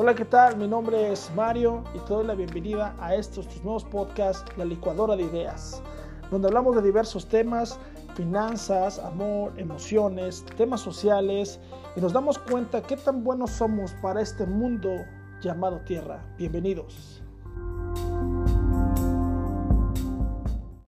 Hola, ¿qué tal? Mi nombre es Mario y te doy la bienvenida a estos tus nuevos podcasts, La Licuadora de Ideas, donde hablamos de diversos temas, finanzas, amor, emociones, temas sociales y nos damos cuenta qué tan buenos somos para este mundo llamado Tierra. Bienvenidos.